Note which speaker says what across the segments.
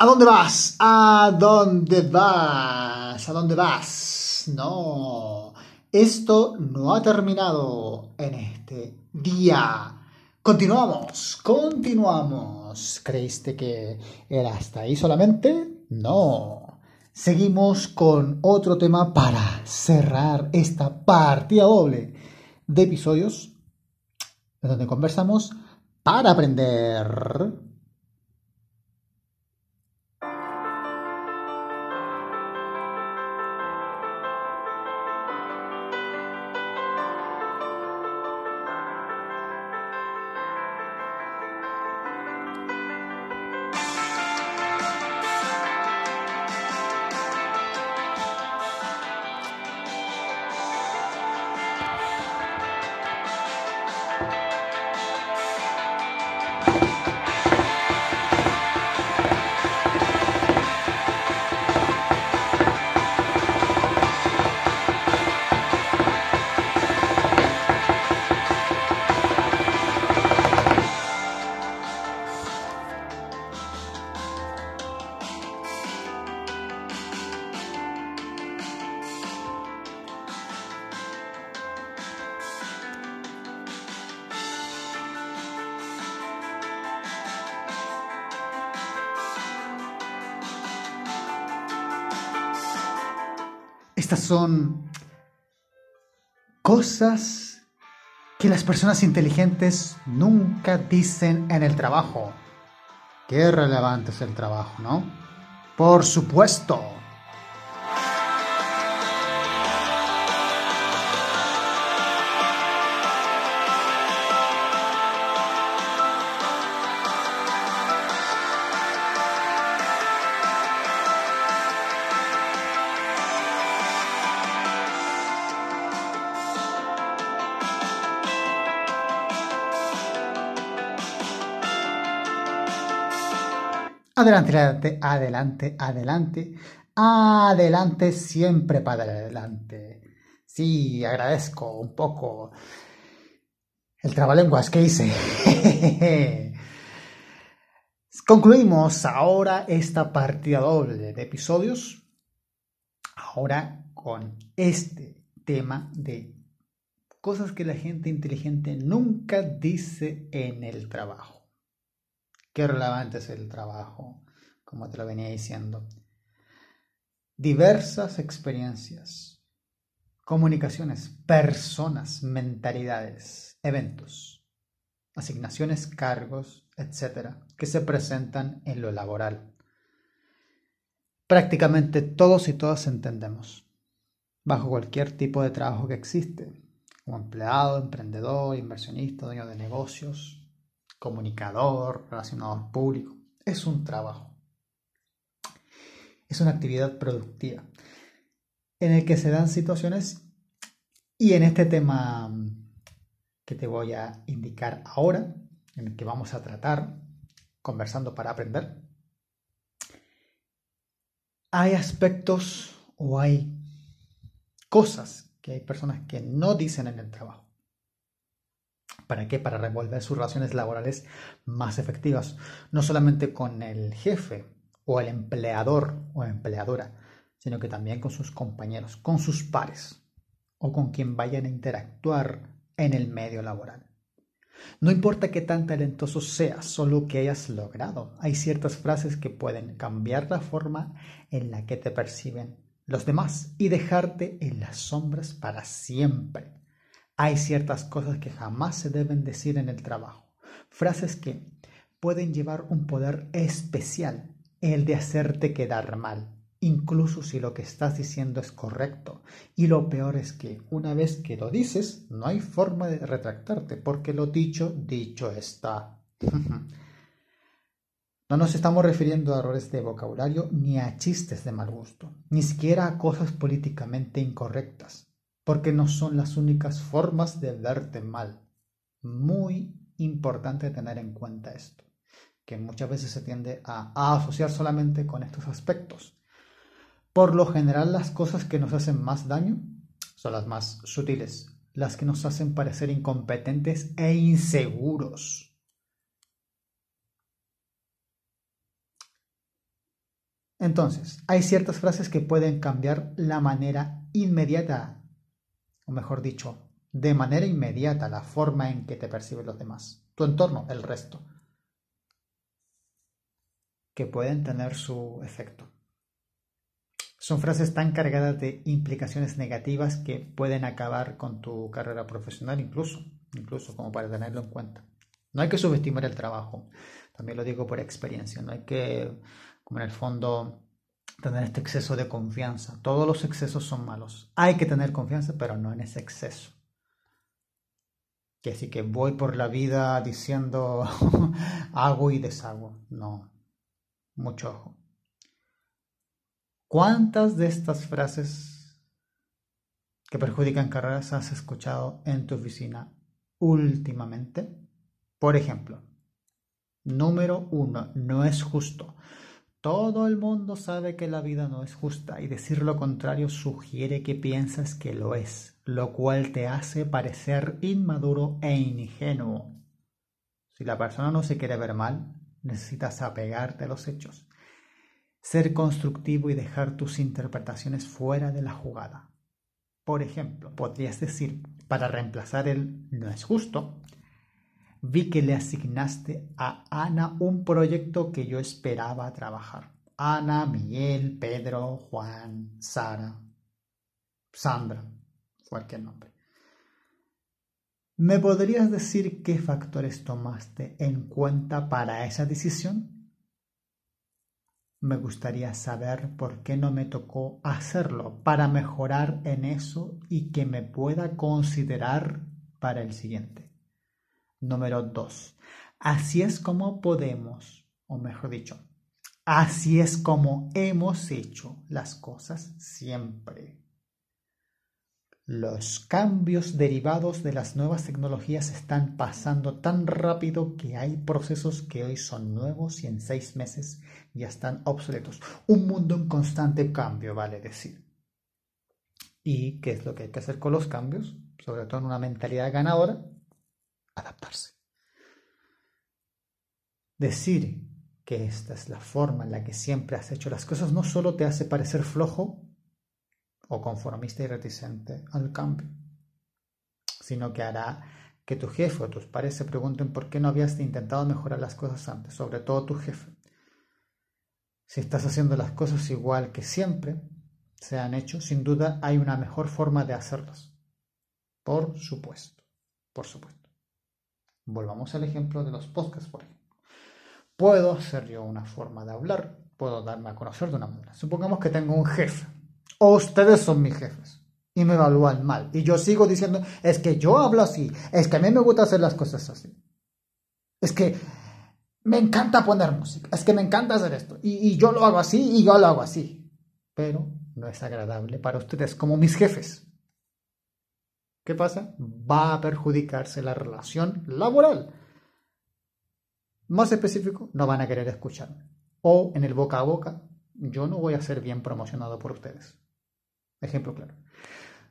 Speaker 1: ¿A dónde vas? ¿A dónde vas? ¿A dónde vas? No, esto no ha terminado en este día. Continuamos, continuamos. ¿Creíste que era hasta ahí solamente? No. Seguimos con otro tema para cerrar esta partida doble de episodios en donde conversamos para aprender. Son cosas que las personas inteligentes nunca dicen en el trabajo. Qué relevante es el trabajo, ¿no? Por supuesto. Adelante, adelante, adelante, adelante, siempre para adelante. Sí, agradezco un poco el trabalenguas que hice. Concluimos ahora esta partida doble de episodios. Ahora con este tema de cosas que la gente inteligente nunca dice en el trabajo qué relevante es el trabajo, como te lo venía diciendo. Diversas experiencias, comunicaciones, personas, mentalidades, eventos, asignaciones, cargos, etcétera, que se presentan en lo laboral. Prácticamente todos y todas entendemos, bajo cualquier tipo de trabajo que existe, como empleado, emprendedor, inversionista, dueño de negocios, comunicador, relacionador público. Es un trabajo. Es una actividad productiva en el que se dan situaciones y en este tema que te voy a indicar ahora, en el que vamos a tratar, conversando para aprender, hay aspectos o hay cosas que hay personas que no dicen en el trabajo. ¿Para qué? Para revolver sus relaciones laborales más efectivas, no solamente con el jefe o el empleador o empleadora, sino que también con sus compañeros, con sus pares o con quien vayan a interactuar en el medio laboral. No importa qué tan talentoso seas, solo que hayas logrado. Hay ciertas frases que pueden cambiar la forma en la que te perciben los demás y dejarte en las sombras para siempre. Hay ciertas cosas que jamás se deben decir en el trabajo, frases que pueden llevar un poder especial, el de hacerte quedar mal, incluso si lo que estás diciendo es correcto. Y lo peor es que una vez que lo dices, no hay forma de retractarte, porque lo dicho, dicho está. No nos estamos refiriendo a errores de vocabulario ni a chistes de mal gusto, ni siquiera a cosas políticamente incorrectas porque no son las únicas formas de verte mal. Muy importante tener en cuenta esto, que muchas veces se tiende a, asociar solamente con estos aspectos. Por lo general las cosas que nos hacen más daño son las más sutiles, las que nos hacen parecer incompetentes e inseguros. Entonces, hay ciertas frases que pueden cambiar la manera inmediata, o mejor dicho, de manera inmediata la forma en que te perciben los demás, tu entorno, el resto, que pueden tener su efecto. Son frases tan cargadas de implicaciones negativas que pueden acabar con tu carrera profesional incluso, incluso como para tenerlo en cuenta. No hay que subestimar el trabajo, también lo digo por experiencia, no hay que, como en el fondo, tener este exceso de confianza. Todos los excesos son malos. Hay que tener confianza, pero no en ese exceso. Que así que voy por la vida diciendo hago y deshago. No, mucho ojo. ¿Cuántas de estas frases que perjudican carreras has escuchado en tu oficina últimamente? Por ejemplo, número uno, no es justo. Todo el mundo sabe que la vida no es justa y decir lo contrario sugiere que piensas que lo es, lo cual te hace parecer inmaduro e ingenuo. Si la persona no se quiere ver mal, necesitas apegarte a los hechos, ser constructivo y dejar tus interpretaciones fuera de la jugada. Por ejemplo, podrías decir, para reemplazar el no es justo, vi que le asignaste a Ana un proyecto que yo esperaba trabajar. Ana, Miguel, Pedro, Juan, Sara, Sandra, cualquier nombre. ¿Me podrías decir qué factores tomaste en cuenta para esa decisión? Me gustaría saber por qué no me tocó hacerlo para mejorar en eso y que me pueda considerar para el siguiente. Número 2. Así es como podemos, o mejor dicho, así es como hemos hecho las cosas siempre. Los cambios derivados de las nuevas tecnologías están pasando tan rápido que hay procesos que hoy son nuevos y en seis meses ya están obsoletos. Un mundo en constante cambio, vale decir. ¿Y qué es lo que hay que hacer con los cambios? Sobre todo en una mentalidad ganadora, adaptarse. Decir que esta es la forma en la que siempre has hecho las cosas no solo te hace parecer flojo o conformista y reticente al cambio, sino que hará que tu jefe o tus pares se pregunten por qué no habías intentado mejorar las cosas antes, sobre todo tu jefe. Si estás haciendo las cosas igual que siempre se han hecho, sin duda hay una mejor forma de hacerlas. Por supuesto, por supuesto. Volvamos al ejemplo de los podcasts, por ejemplo. Puedo hacer yo una forma de hablar, puedo darme a conocer de una manera. Supongamos que tengo un jefe, o ustedes son mis jefes, y me evalúan mal, y yo sigo diciendo, es que yo hablo así, es que a mí me gusta hacer las cosas así. Es que me encanta poner música, es que me encanta hacer esto, y yo lo hago así, y yo lo hago así. Pero no es agradable para ustedes como mis jefes. ¿Qué pasa? Va a perjudicarse la relación laboral. Más específico, no van a querer escuchar. O en el boca a boca, yo no voy a ser bien promocionado por ustedes. Ejemplo claro.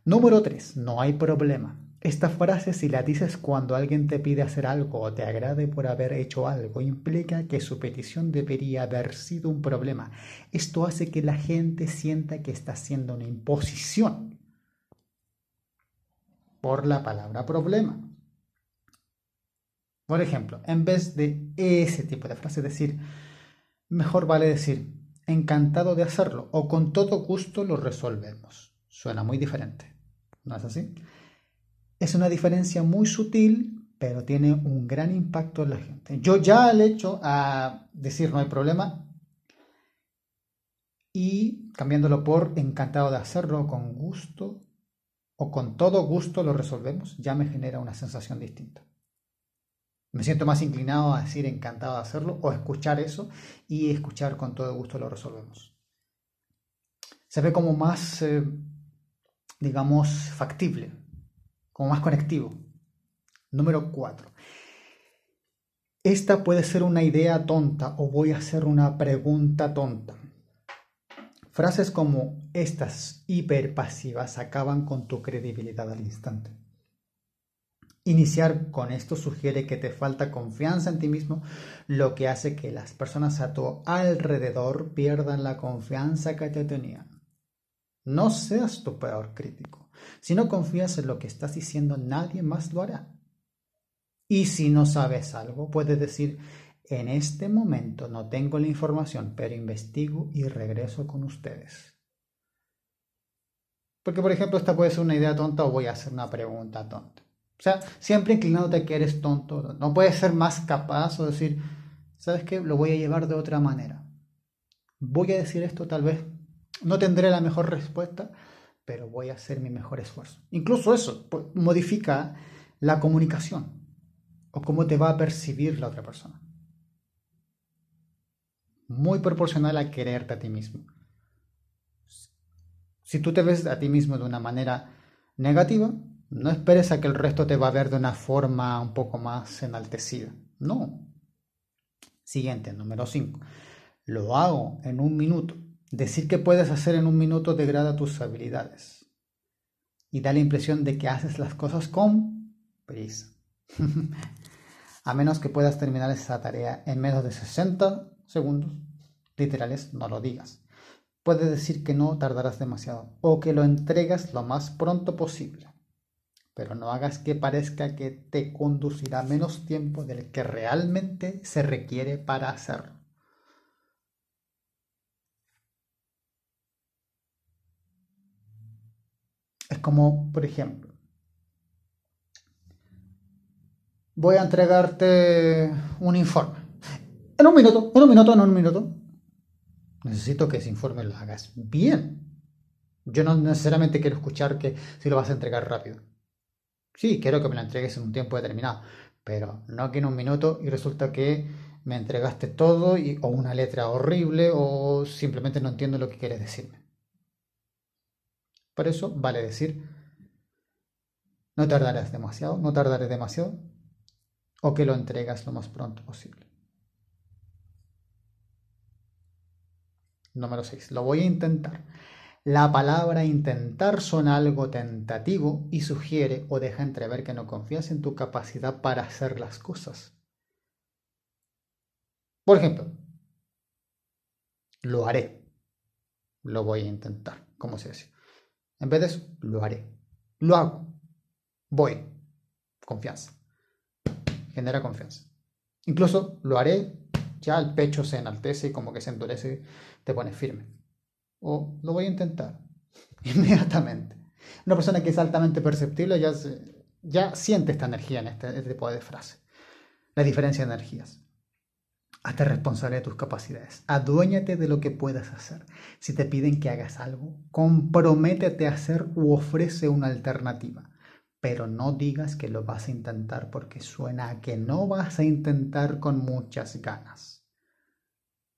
Speaker 1: Número 3. No hay problema. Esta frase, si la dices cuando alguien te pide hacer algo o te agrade por haber hecho algo, implica que su petición debería haber sido un problema. Esto hace que la gente sienta que está haciendo una imposición por la palabra problema. Por ejemplo, en vez de ese tipo de frase decir, mejor vale decir, encantado de hacerlo o con todo gusto lo resolvemos. Suena muy diferente, ¿no es así? Es una diferencia muy sutil, pero tiene un gran impacto en la gente. Yo ya al hecho a decir no hay problema y cambiándolo por encantado de hacerlo con gusto, o con todo gusto lo resolvemos, ya me genera una sensación distinta. Me siento más inclinado a decir encantado de hacerlo o escuchar eso y escuchar con todo gusto lo resolvemos. Se ve como más, eh, digamos, factible, como más conectivo. Número 4. Esta puede ser una idea tonta o voy a hacer una pregunta tonta. Frases como estas hiperpasivas acaban con tu credibilidad al instante. Iniciar con esto sugiere que te falta confianza en ti mismo, lo que hace que las personas a tu alrededor pierdan la confianza que te tenían. No seas tu peor crítico. Si no confías en lo que estás diciendo, nadie más lo hará. Y si no sabes algo, puedes decir, en este momento no tengo la información, pero investigo y regreso con ustedes. Porque, por ejemplo, esta puede ser una idea tonta o voy a hacer una pregunta tonta. O sea, siempre inclinándote que eres tonto. No puedes ser más capaz o decir, ¿sabes qué? Lo voy a llevar de otra manera. Voy a decir esto, tal vez no tendré la mejor respuesta, pero voy a hacer mi mejor esfuerzo. Incluso eso modifica la comunicación o cómo te va a percibir la otra persona. Muy proporcional a quererte a ti mismo. Si tú te ves a ti mismo de una manera negativa, no esperes a que el resto te va a ver de una forma un poco más enaltecida. No. Siguiente, número 5. Lo hago en un minuto. Decir que puedes hacer en un minuto degrada tus habilidades y da la impresión de que haces las cosas con prisa. a menos que puedas terminar esa tarea en menos de 60 segundos literales, no lo digas. Puedes decir que no tardarás demasiado o que lo entregas lo más pronto posible pero no hagas que parezca que te conducirá menos tiempo del que realmente se requiere para hacerlo. Es como, por ejemplo, voy a entregarte un informe. En un minuto, en un minuto, en un minuto. Necesito que ese informe lo hagas bien. Yo no necesariamente quiero escuchar que si lo vas a entregar rápido. Sí, quiero que me la entregues en un tiempo determinado, pero no que en un minuto y resulta que me entregaste todo y, o una letra horrible o simplemente no entiendo lo que quieres decirme. Por eso vale decir, no tardarás demasiado, no tardaré demasiado, o que lo entregas lo más pronto posible. Número 6. Lo voy a intentar. La palabra intentar suena algo tentativo y sugiere o deja entrever que no confías en tu capacidad para hacer las cosas. Por ejemplo, lo haré. Lo voy a intentar. ¿Cómo se dice? En vez de eso, lo haré. Lo hago. Voy. Confianza. Genera confianza. Incluso lo haré, ya el pecho se enaltece y como que se endurece, te pone firme o lo voy a intentar inmediatamente. Una persona que es altamente perceptible ya, ya siente esta energía en este, este, tipo de frase. La diferencia de energías. Hazte responsable de tus capacidades. Aduéñate de lo que puedas hacer. Si te piden que hagas algo, comprométete a hacer u ofrece una alternativa. Pero no digas que lo vas a intentar porque suena a que no vas a intentar con muchas ganas.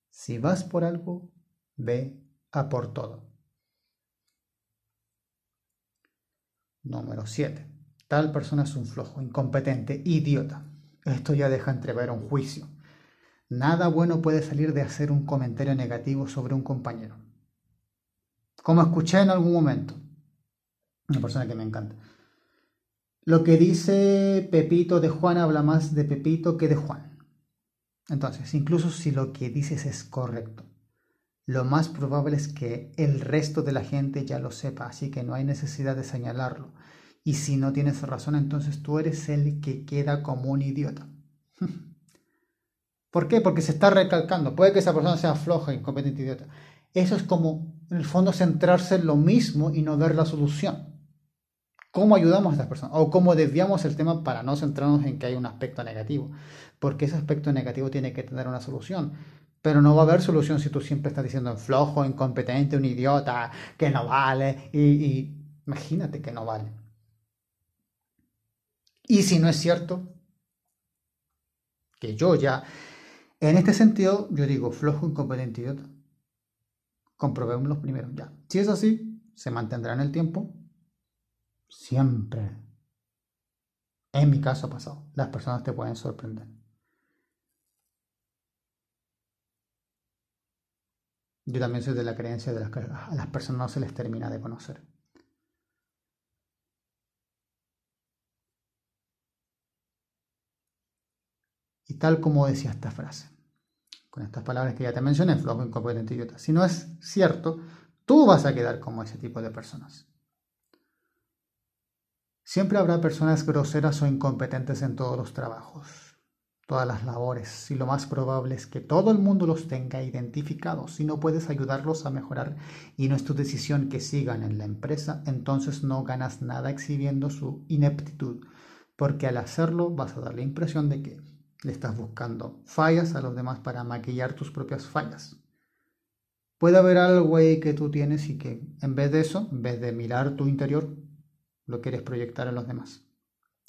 Speaker 1: Si vas por algo, ve a por todo. Número 7. Tal persona es un flojo, incompetente, idiota. Esto ya deja entrever un juicio. Nada bueno puede salir de hacer un comentario negativo sobre un compañero. Como escuché en algún momento, una persona que me encanta. Lo que dice Pepito de Juan habla más de Pepito que de Juan. Entonces, incluso si lo que dices es correcto, lo más probable es que el resto de la gente ya lo sepa, así que no hay necesidad de señalarlo. Y si no tienes razón, entonces tú eres el que queda como un idiota. ¿Por qué? Porque se está recalcando. Puede que esa persona sea floja, incompetente, idiota. Eso es como, en el fondo, centrarse en lo mismo y no ver la solución. ¿Cómo ayudamos a estas personas? O cómo desviamos el tema para no centrarnos en que hay un aspecto negativo. Porque ese aspecto negativo tiene que tener una solución. Pero no va a haber solución si tú siempre estás diciendo flojo, incompetente, un idiota, que no vale. Y, imagínate que no vale. Y si no es cierto, que yo ya, en este sentido, yo digo flojo, incompetente, idiota. Comprobémoslo primero, ya. Si es así, se mantendrá en el tiempo. Siempre. En mi caso ha pasado. Las personas te pueden sorprender. Yo también soy de la creencia de las que a las personas no se les termina de conocer. tal como decía esta frase, con estas palabras que ya te mencioné, flojo, incompetente, idiota. Si no es cierto, tú vas a quedar como ese tipo de personas. Siempre habrá personas groseras o incompetentes en todos los trabajos todas las labores y lo más probable es que todo el mundo los tenga identificados. Si no puedes ayudarlos a mejorar y no es tu decisión que sigan en la empresa, entonces no ganas nada exhibiendo su ineptitud, porque al hacerlo vas a dar la impresión de que le estás buscando fallas a los demás para maquillar tus propias fallas. Puede haber algo ahí que tú tienes y que en vez de eso, en vez de mirar tu interior, lo quieres proyectar a los demás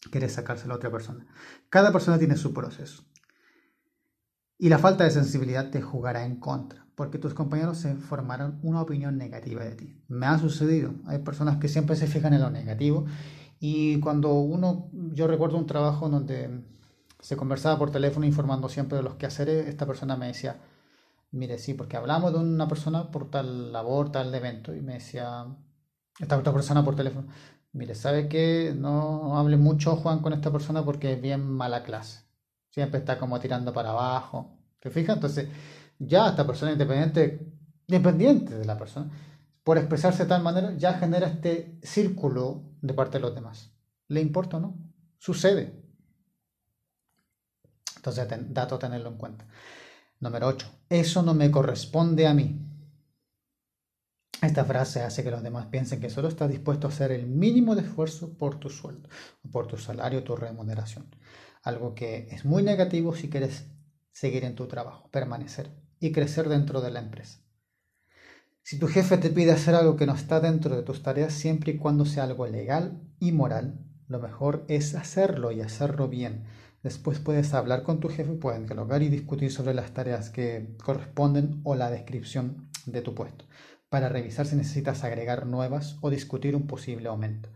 Speaker 1: quieres sacárselo a otra persona. Cada persona tiene su proceso. Y la falta de sensibilidad te jugará en contra, porque tus compañeros se formaron una opinión negativa de ti. Me ha sucedido. Hay personas que siempre se fijan en lo negativo y cuando uno, yo recuerdo un trabajo donde se conversaba por teléfono informando siempre de los quehaceres, esta persona me decía, mire, sí, porque hablamos de una persona por tal labor, tal evento, y me decía, esta otra persona por teléfono, Mire, ¿sabe qué? No hable mucho, Juan, con esta persona porque es bien mala clase. Siempre está como tirando para abajo. ¿Te fijas? Entonces, ya esta persona independiente, independiente de la persona, por expresarse de tal manera, ya genera este círculo de parte de los demás. ¿Le importa o no? Sucede. Entonces, dato a tenerlo en cuenta. Número 8. Eso no me corresponde a mí. Esta frase hace que los demás piensen que solo estás dispuesto a hacer el mínimo de esfuerzo por tu sueldo, por tu salario, tu remuneración. Algo que es muy negativo si quieres seguir en tu trabajo, permanecer y crecer dentro de la empresa. Si tu jefe te pide hacer algo que no está dentro de tus tareas, siempre y cuando sea algo legal y moral, lo mejor es hacerlo y hacerlo bien. Después puedes hablar con tu jefe, pueden dialogar y discutir sobre las tareas que corresponden o la descripción de tu puesto para revisar si necesitas agregar nuevas o discutir un posible aumento.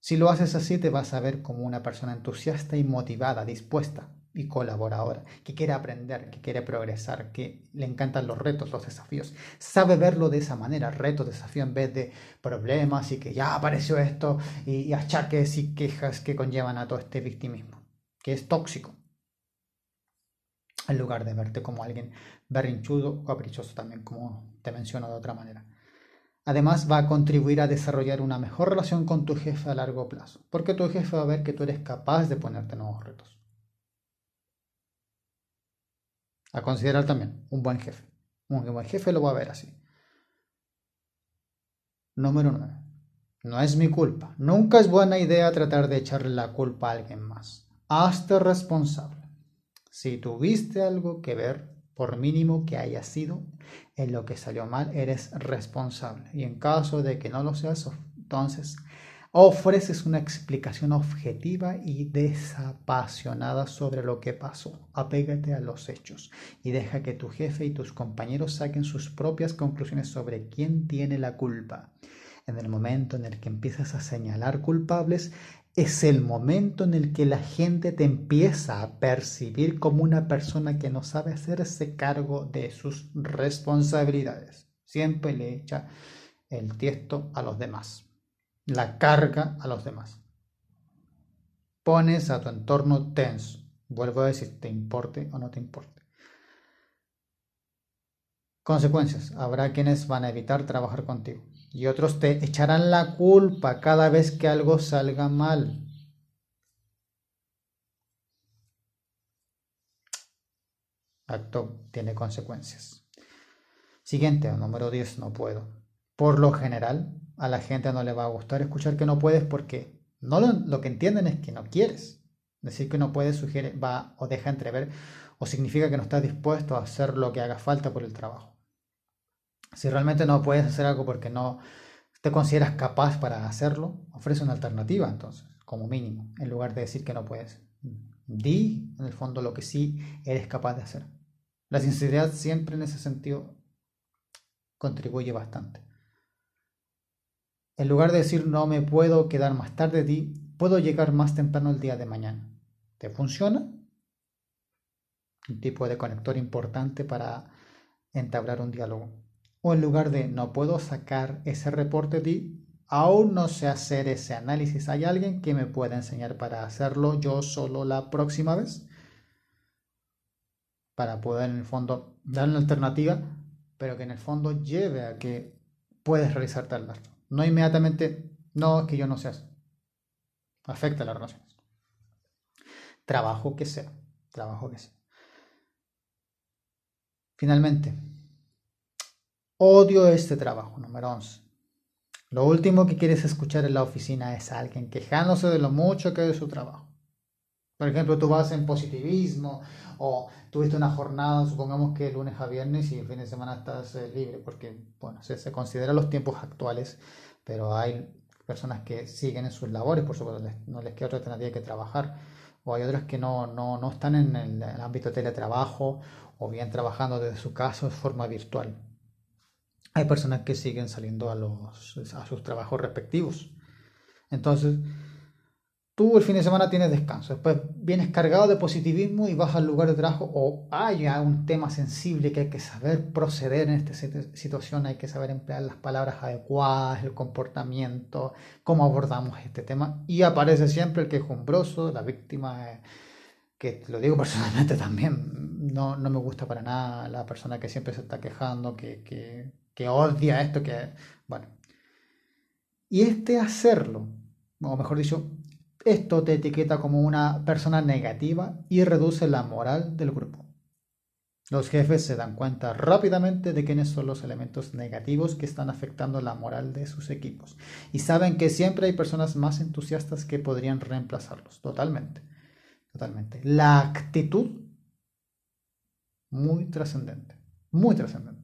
Speaker 1: Si lo haces así te vas a ver como una persona entusiasta y motivada, dispuesta y colaboradora, que quiere aprender, que quiere progresar, que le encantan los retos, los desafíos. Sabe verlo de esa manera, retos, desafíos en vez de problemas y que ya apareció esto y, achaques y quejas que conllevan a todo este victimismo, que es tóxico en lugar de verte como alguien berrinchudo o caprichoso también, como te menciono de otra manera. Además, va a contribuir a desarrollar una mejor relación con tu jefe a largo plazo, porque tu jefe va a ver que tú eres capaz de ponerte nuevos retos. A considerar también un buen jefe. Un buen jefe lo va a ver así. Número 9. No es mi culpa. Nunca es buena idea tratar de echarle la culpa a alguien más. Hazte responsable. Si tuviste algo que ver, por mínimo que haya sido, en lo que salió mal, eres responsable. Y en caso de que no lo seas, entonces ofreces una explicación objetiva y desapasionada sobre lo que pasó. Apégate a los hechos y deja que tu jefe y tus compañeros saquen sus propias conclusiones sobre quién tiene la culpa. En el momento en el que empiezas a señalar culpables, es el momento en el que la gente te empieza a percibir como una persona que no sabe hacerse cargo de sus responsabilidades. Siempre le echa el tiesto a los demás, la carga a los demás. Pones a tu entorno tenso. Vuelvo a decir, te importe o no te importe. Consecuencias. Habrá quienes van a evitar trabajar contigo y otros te echarán la culpa cada vez que algo salga mal. Acto tiene consecuencias. Siguiente, número 10, no puedo. Por lo general, a la gente no le va a gustar escuchar que no puedes porque no lo, que entienden es que no quieres. Decir que no puedes sugiere, va o deja entrever o significa que no estás dispuesto a hacer lo que haga falta por el trabajo. Si realmente no puedes hacer algo porque no te consideras capaz para hacerlo, ofrece una alternativa entonces, como mínimo, en lugar de decir que no puedes. Di en el fondo lo que sí eres capaz de hacer. La sinceridad siempre en ese sentido contribuye bastante. En lugar de decir no me puedo quedar más tarde, di puedo llegar más temprano el día de mañana. ¿Te funciona? Un tipo de conector importante para entablar un diálogo. O en lugar de no puedo sacar ese reporte de aún no sé hacer ese análisis, ¿hay alguien que me pueda enseñar para hacerlo yo solo la próxima vez? para poder en el fondo dar una alternativa, pero que en el fondo lleve a que puedes realizar tal gasto. No inmediatamente, no, es que yo no sé. Afecta las relaciones. Trabajo que sea, trabajo que sea. Finalmente, odio este trabajo, número 11. Lo último que quieres escuchar en la oficina es alguien quejándose de lo mucho que es su trabajo. Por ejemplo, tú vas en positivismo o tuviste una jornada, supongamos que lunes a viernes y el fin de semana estás eh, libre, porque, bueno, se, se considera los tiempos actuales, pero hay personas que siguen en sus labores, por supuesto, no les queda otra alternativa que trabajar, o hay otras que no, no, no están en el, ámbito teletrabajo o bien trabajando desde su casa de forma virtual. Hay personas que siguen saliendo a, los, a sus trabajos respectivos. Entonces, tú el fin de semana tienes descanso, después vienes cargado de positivismo y vas al lugar de trabajo o hay un tema sensible que hay que saber proceder en esta situación, hay que saber emplear las palabras adecuadas, el comportamiento, cómo abordamos este tema y aparece siempre el quejumbroso, la víctima, que lo digo personalmente también, no, no, me gusta para nada la persona que siempre se está quejando, que, que, que odia esto, que, bueno. Y este hacerlo, o mejor dicho, esto te etiqueta como una persona negativa y reduce la moral del grupo. Los jefes se dan cuenta rápidamente de quiénes son los elementos negativos que están afectando la moral de sus equipos y saben que siempre hay personas más entusiastas que podrían reemplazarlos. Totalmente. Totalmente. La actitud muy trascendente. Muy trascendente.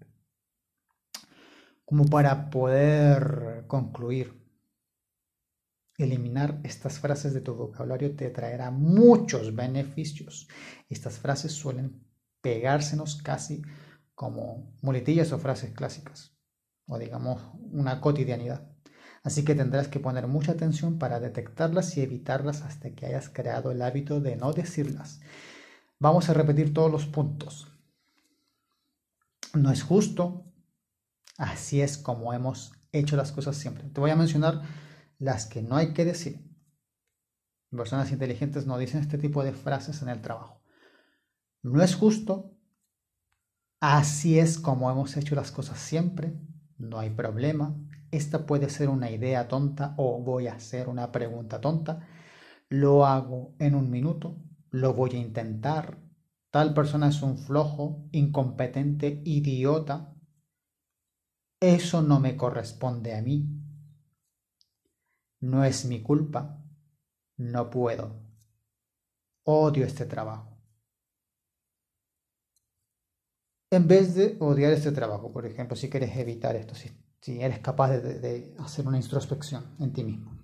Speaker 1: Como para poder concluir Eliminar estas frases de tu vocabulario te traerá muchos beneficios. Estas frases suelen pegársenos casi como muletillas o frases clásicas, o digamos una cotidianidad. Así que tendrás que poner mucha atención para detectarlas y evitarlas hasta que hayas creado el hábito de no decirlas. Vamos a repetir todos los puntos. No es justo. Así es como hemos hecho las cosas siempre. Te voy a mencionar las que no hay que decir. Personas inteligentes no dicen este tipo de frases en el trabajo. No es justo. Así es como hemos hecho las cosas siempre. No hay problema. Esta puede ser una idea tonta o voy a hacer una pregunta tonta. Lo hago en un minuto. Lo voy a intentar. Tal persona es un flojo, incompetente, idiota. Eso no me corresponde a mí. No es mi culpa. No puedo. Odio este trabajo. En vez de odiar este trabajo, por ejemplo, si quieres evitar esto, si, eres capaz de, hacer una introspección en ti mismo.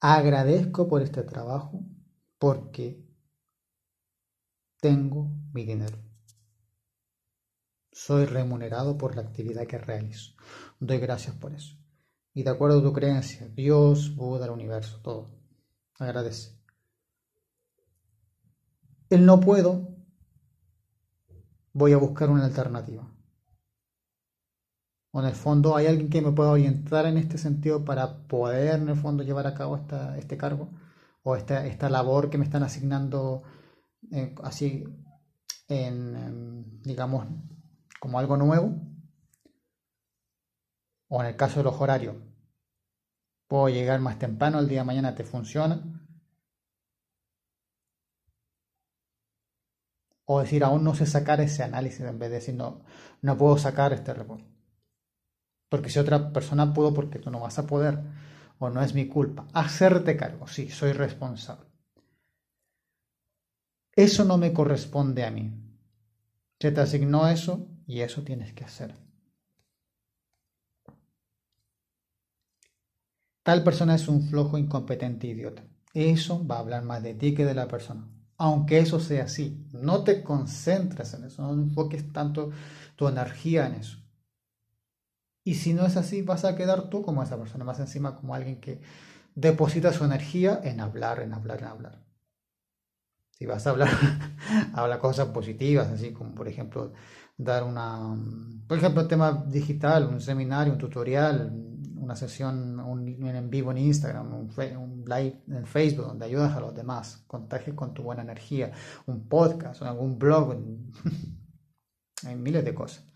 Speaker 1: Agradezco por este trabajo porque tengo mi dinero. Soy remunerado por la actividad que realizo. Doy gracias por eso y de acuerdo a tu creencia, Dios, Buda, el universo, todo. Agradece. El no puedo, voy a buscar una alternativa. O en el fondo hay alguien que me pueda orientar en este sentido para poder en el fondo llevar a cabo esta, este cargo o esta, esta labor que me están asignando eh, así en, digamos, como algo nuevo o en el caso de los horarios, puedo llegar más temprano, el día de mañana te funciona. O decir, aún no sé sacar ese análisis en vez de decir, no, no puedo sacar este reporte. Porque si otra persona pudo, porque tú no vas a poder, o no es mi culpa. Hacerte cargo, sí, soy responsable. Eso no me corresponde a mí. Se te asignó eso y eso tienes que hacer. Tal persona es un flojo, incompetente idiota. Eso va a hablar más de ti que de la persona. Aunque eso sea así, no te concentres en eso, no enfoques tanto tu energía en eso. Y si no es así, vas a quedar tú como esa persona, más encima como alguien que deposita su energía en hablar, en hablar, en hablar. Si vas a hablar, habla cosas positivas, así como por ejemplo dar una, por ejemplo, un tema digital, un seminario, un tutorial, una sesión un, en vivo en Instagram, un, live en Facebook donde ayudas a los demás, contagies con tu buena energía, un podcast, algún blog, hay miles de cosas.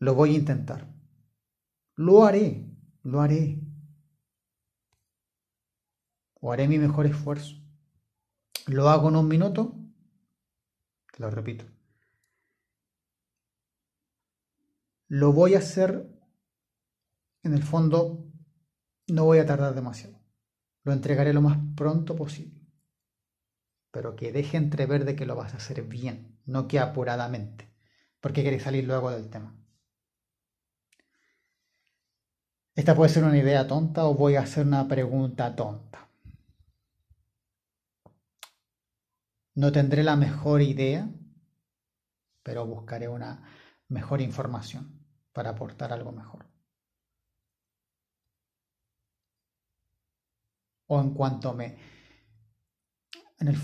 Speaker 1: Lo voy a intentar. Lo haré, lo haré. O haré mi mejor esfuerzo. Lo hago en un minuto, te lo repito. Lo voy a hacer, en el fondo, no voy a tardar demasiado. Lo entregaré lo más pronto posible. Pero que deje entrever de que lo vas a hacer bien, no que apuradamente, porque quieres salir luego del tema. Esta puede ser una idea tonta o voy a hacer una pregunta tonta. No tendré la mejor idea, pero buscaré una mejor información para aportar algo mejor. O en cuanto me,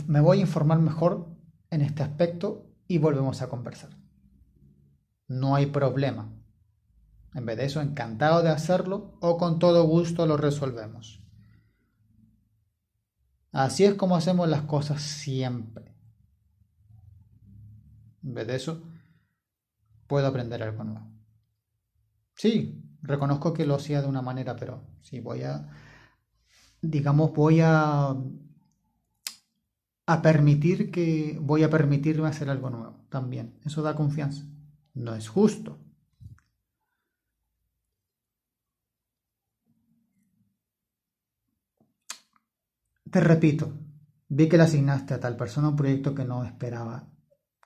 Speaker 1: me voy a informar mejor en este aspecto y volvemos a conversar. No hay problema. En vez de eso, encantado de hacerlo o con todo gusto lo resolvemos. Así es como hacemos las cosas siempre. En vez de eso, puedo aprender algo nuevo. Sí, reconozco que lo hacía de una manera, pero sí, voy a, digamos, voy a, a permitir que, voy a permitirme hacer algo nuevo también. Eso da confianza. No es justo, Te repito, vi que le asignaste a tal persona un proyecto que no esperaba,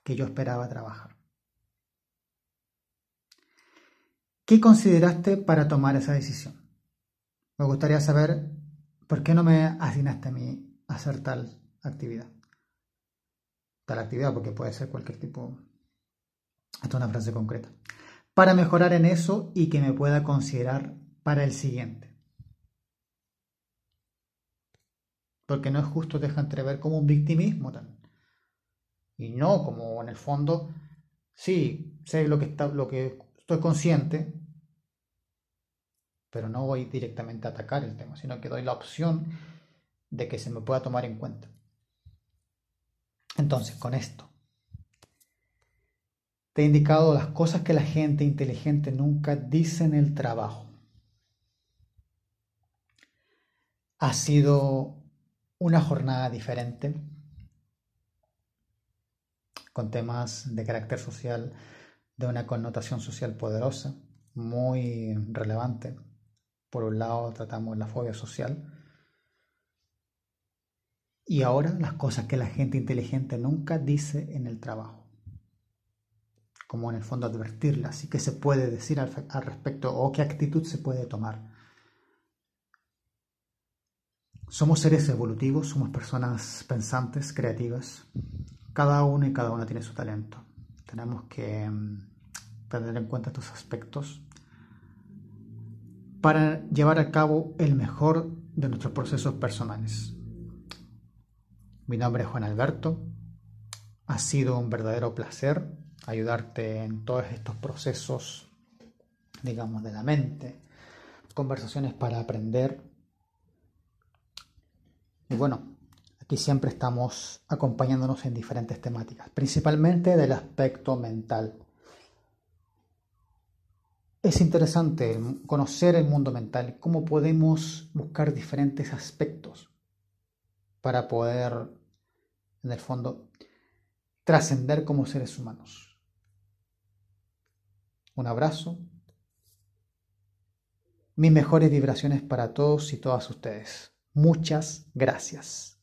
Speaker 1: que yo esperaba trabajar. ¿Qué consideraste para tomar esa decisión? Me gustaría saber por qué no me asignaste a mí hacer tal actividad. Tal actividad, porque puede ser cualquier tipo. Esto es una frase concreta. Para mejorar en eso y que me pueda considerar para el siguiente. porque no es justo deja entrever como un victimismo. Y no como en el fondo, sí, sé lo que, está, lo que estoy consciente, pero no voy directamente a atacar el tema, sino que doy la opción de que se me pueda tomar en cuenta. Entonces, con esto, te he indicado las cosas que la gente inteligente nunca dice en el trabajo. Ha sido una jornada diferente con temas de carácter social, de una connotación social poderosa, muy relevante. Por un lado tratamos la fobia social y ahora las cosas que la gente inteligente nunca dice en el trabajo, como en el fondo advertirlas y qué se puede decir al, respecto o qué actitud se puede tomar somos seres evolutivos, somos personas pensantes, creativas. Cada uno y cada una tiene su talento. Tenemos que mm, tener en cuenta estos aspectos para llevar a cabo el mejor de nuestros procesos personales. Mi nombre es Juan Alberto. Ha sido un verdadero placer ayudarte en todos estos procesos, digamos, de la mente, conversaciones para aprender y bueno, aquí siempre estamos acompañándonos en diferentes temáticas, principalmente del aspecto mental. Es interesante conocer el mundo mental cómo podemos buscar diferentes aspectos para poder, en el fondo, trascender como seres humanos. Un abrazo. Mis mejores vibraciones para todos y todas ustedes. Muchas gracias.